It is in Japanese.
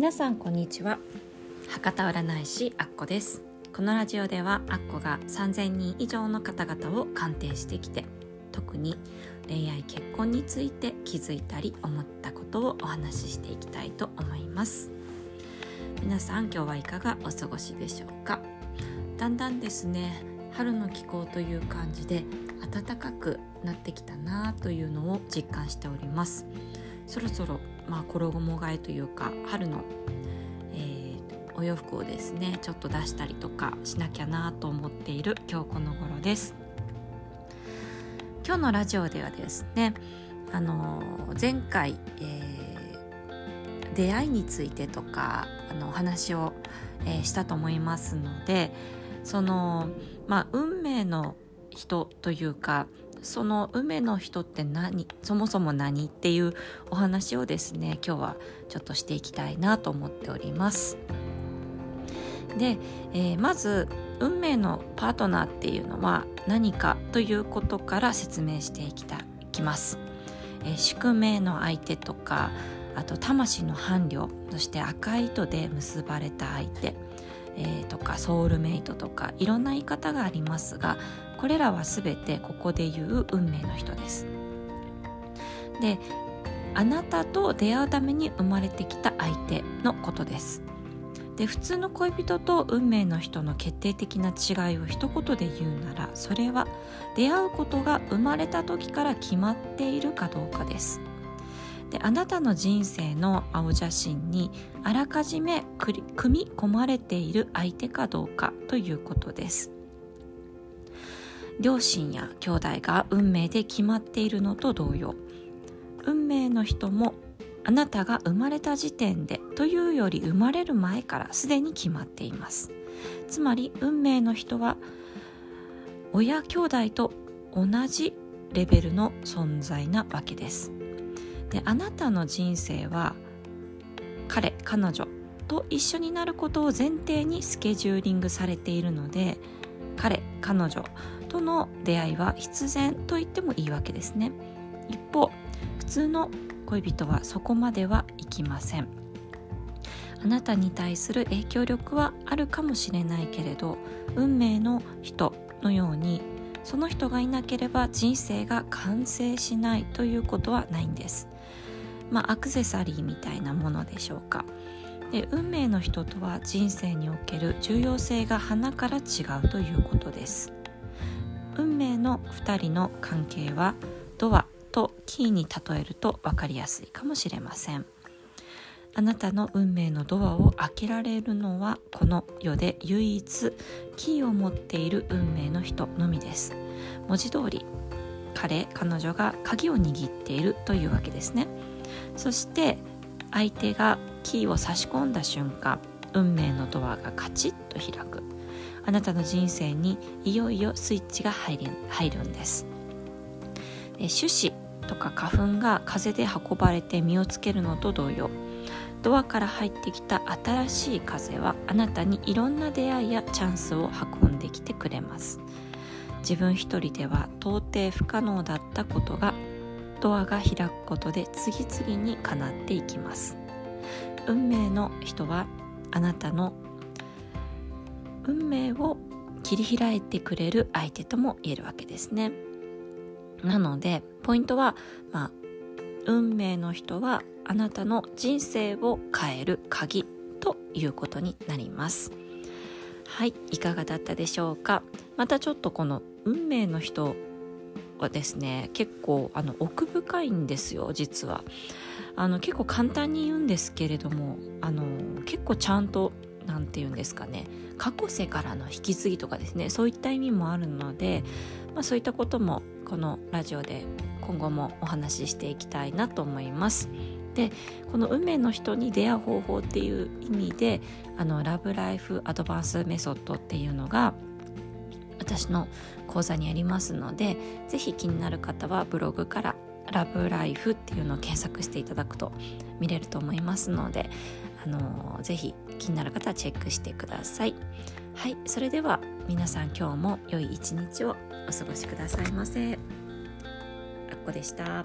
皆さんこんにちは。博多占い師アッコです。このラジオではアッコが3000人以上の方々を鑑定してきて特に恋愛結婚について気づいたり思ったことをお話ししていきたいと思います。皆さん今日はいかがお過ごしでしょうか？だんだんですね春の気候という感じで暖かくなってきたなというのを実感しております。そろそろまあ衣替えというか春の、えー、お洋服をですねちょっと出したりとかしなきゃなと思っている今日この頃です。今日のラジオではですねあの前回、えー、出会いについてとかあのお話を、えー、したと思いますのでそのまあ運命の人というかその運命の人って何？そもそも何？っていうお話をですね今日はちょっとしていきたいなと思っております。で、えー、まず運命のパートナーっていうのは何かということから説明していきたいきます、えー、宿命の相手とかあと魂の伴侶そして赤い糸で結ばれた相手えー、とかソウルメイトとかいろんな言い方がありますがこれらは全てここで言う運命の人です。であなたと出会うために生まれてきた相手のことです。で普通の恋人と運命の人の決定的な違いを一言で言うならそれは出会うことが生まれた時から決まっているかどうかです。であなたの人生の青写真にあらかじめ組み込まれている相手かどうかということです。両親や兄弟が運命で決まっているのと同様。運命の人もあなたが生まれた時点でというより生まれる前からすでに決まっています。つまり運命の人は親兄弟と同じレベルの存在なわけです。であなたの人生は彼彼女と一緒になることを前提にスケジューリングされているので彼彼女との出会いは必然と言ってもいいわけですね。一方普通の恋人はそこまではいきません。あなたに対する影響力はあるかもしれないけれど運命の人のようにその人がいなければ人生が完成しないということはないんです。まあアクセサリーみたいなものでしょうか。で運命の人とは人生における重要性が花から違うということです。運命の2人の関係はドアとキーに例えると分かりやすいかもしれません。あなたの運命のドアを開けられるのはこの世で唯一キーを持っている運命の人のみです。文字通り彼彼女が鍵を握っているというわけですね。そして相手がキーを差し込んだ瞬間運命のドアがカチッと開く。あなたの人生にいよいよスイッチが入る入るんです。種子とか花粉が風で運ばれて実をつけるのと同様ドアから入ってきた新しい風はあなたにいろんな出会いやチャンスを運んできてくれます。自分一人では到底不可能だったことがドアが開くことで次々に叶っていきます。運命の人はあなたの運命を切り開いてくれる相手とも言えるわけですね。なのでポイントは、まあ、運命の人はあなたの人生を変える鍵ということになります。はいいかがだったでしょうか？またちょっとこの運命の人はですね結構あの奥深いんですよ実は。あの結構簡単に言うんですけれどもあの結構ちゃんと何て言うんですかね過去世からの引き継ぎとかですねそういった意味もあるので、まあ、そういったこともこのラジオで今後もお話ししていきたいなと思います。でこの運命の人に出会う方法っていう意味であのラブライフアドバンスメソッドっていうのが私の講座にありますので是非気になる方はブログからラブライフっていうのを検索していただくと見れると思いますのであのー、ぜひ気になる方はチェックしてください。はいそれでは皆さん今日も良い一日をお過ごしくださいませ。あっこでした。